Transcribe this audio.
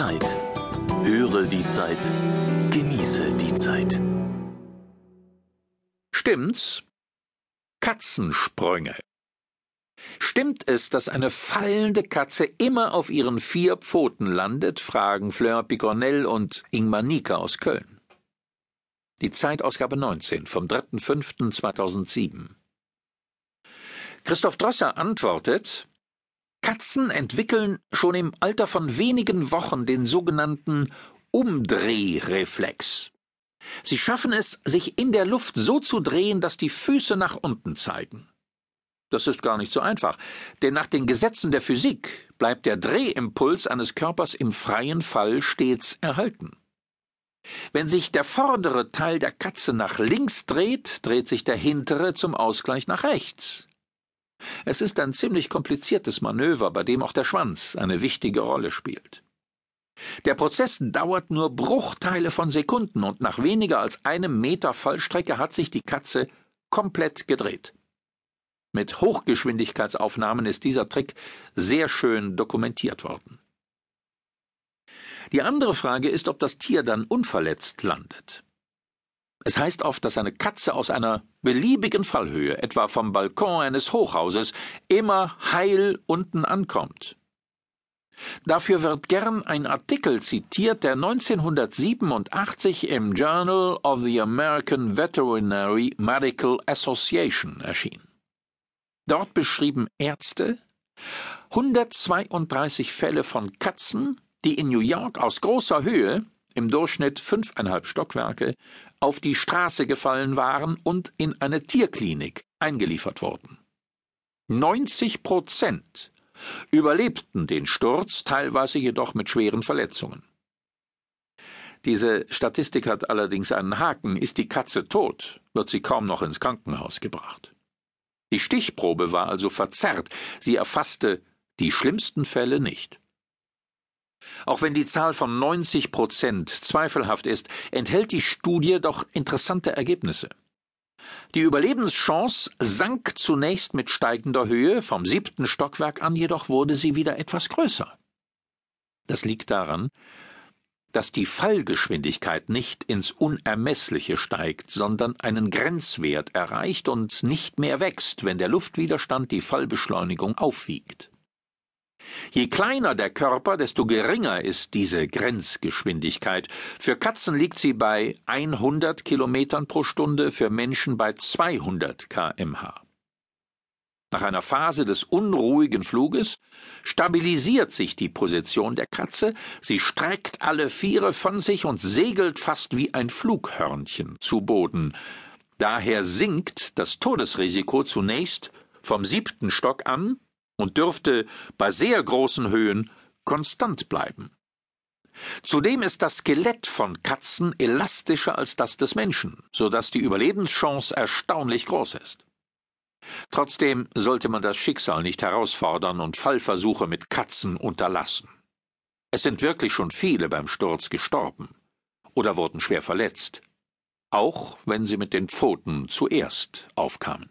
Zeit. Höre die Zeit. Genieße die Zeit. Stimmt's? Katzensprünge. Stimmt es, dass eine fallende Katze immer auf ihren vier Pfoten landet? fragen Fleur Picornell und Ingmar Nieker aus Köln. Die Zeitausgabe 19 vom 3.5.2007. Christoph Drosser antwortet, Katzen entwickeln schon im Alter von wenigen Wochen den sogenannten Umdrehreflex. Sie schaffen es, sich in der Luft so zu drehen, dass die Füße nach unten zeigen. Das ist gar nicht so einfach, denn nach den Gesetzen der Physik bleibt der Drehimpuls eines Körpers im freien Fall stets erhalten. Wenn sich der vordere Teil der Katze nach links dreht, dreht sich der hintere zum Ausgleich nach rechts. Es ist ein ziemlich kompliziertes Manöver, bei dem auch der Schwanz eine wichtige Rolle spielt. Der Prozess dauert nur Bruchteile von Sekunden und nach weniger als einem Meter Fallstrecke hat sich die Katze komplett gedreht. Mit Hochgeschwindigkeitsaufnahmen ist dieser Trick sehr schön dokumentiert worden. Die andere Frage ist, ob das Tier dann unverletzt landet. Es heißt oft, dass eine Katze aus einer beliebigen Fallhöhe, etwa vom Balkon eines Hochhauses, immer heil unten ankommt. Dafür wird gern ein Artikel zitiert, der 1987 im Journal of the American Veterinary Medical Association erschien. Dort beschrieben Ärzte 132 Fälle von Katzen, die in New York aus großer Höhe, im Durchschnitt fünfeinhalb Stockwerke, auf die Straße gefallen waren und in eine Tierklinik eingeliefert wurden. 90 Prozent überlebten den Sturz, teilweise jedoch mit schweren Verletzungen. Diese Statistik hat allerdings einen Haken. Ist die Katze tot, wird sie kaum noch ins Krankenhaus gebracht. Die Stichprobe war also verzerrt, sie erfasste die schlimmsten Fälle nicht. Auch wenn die Zahl von 90 Prozent zweifelhaft ist, enthält die Studie doch interessante Ergebnisse. Die Überlebenschance sank zunächst mit steigender Höhe, vom siebten Stockwerk an jedoch wurde sie wieder etwas größer. Das liegt daran, dass die Fallgeschwindigkeit nicht ins Unermessliche steigt, sondern einen Grenzwert erreicht und nicht mehr wächst, wenn der Luftwiderstand die Fallbeschleunigung aufwiegt. Je kleiner der Körper, desto geringer ist diese Grenzgeschwindigkeit. Für Katzen liegt sie bei 100 Kilometern pro Stunde, für Menschen bei 200 kmh. Nach einer Phase des unruhigen Fluges stabilisiert sich die Position der Katze, sie streckt alle Viere von sich und segelt fast wie ein Flughörnchen zu Boden. Daher sinkt das Todesrisiko zunächst vom siebten Stock an und dürfte bei sehr großen Höhen konstant bleiben. Zudem ist das Skelett von Katzen elastischer als das des Menschen, so dass die Überlebenschance erstaunlich groß ist. Trotzdem sollte man das Schicksal nicht herausfordern und Fallversuche mit Katzen unterlassen. Es sind wirklich schon viele beim Sturz gestorben oder wurden schwer verletzt, auch wenn sie mit den Pfoten zuerst aufkamen.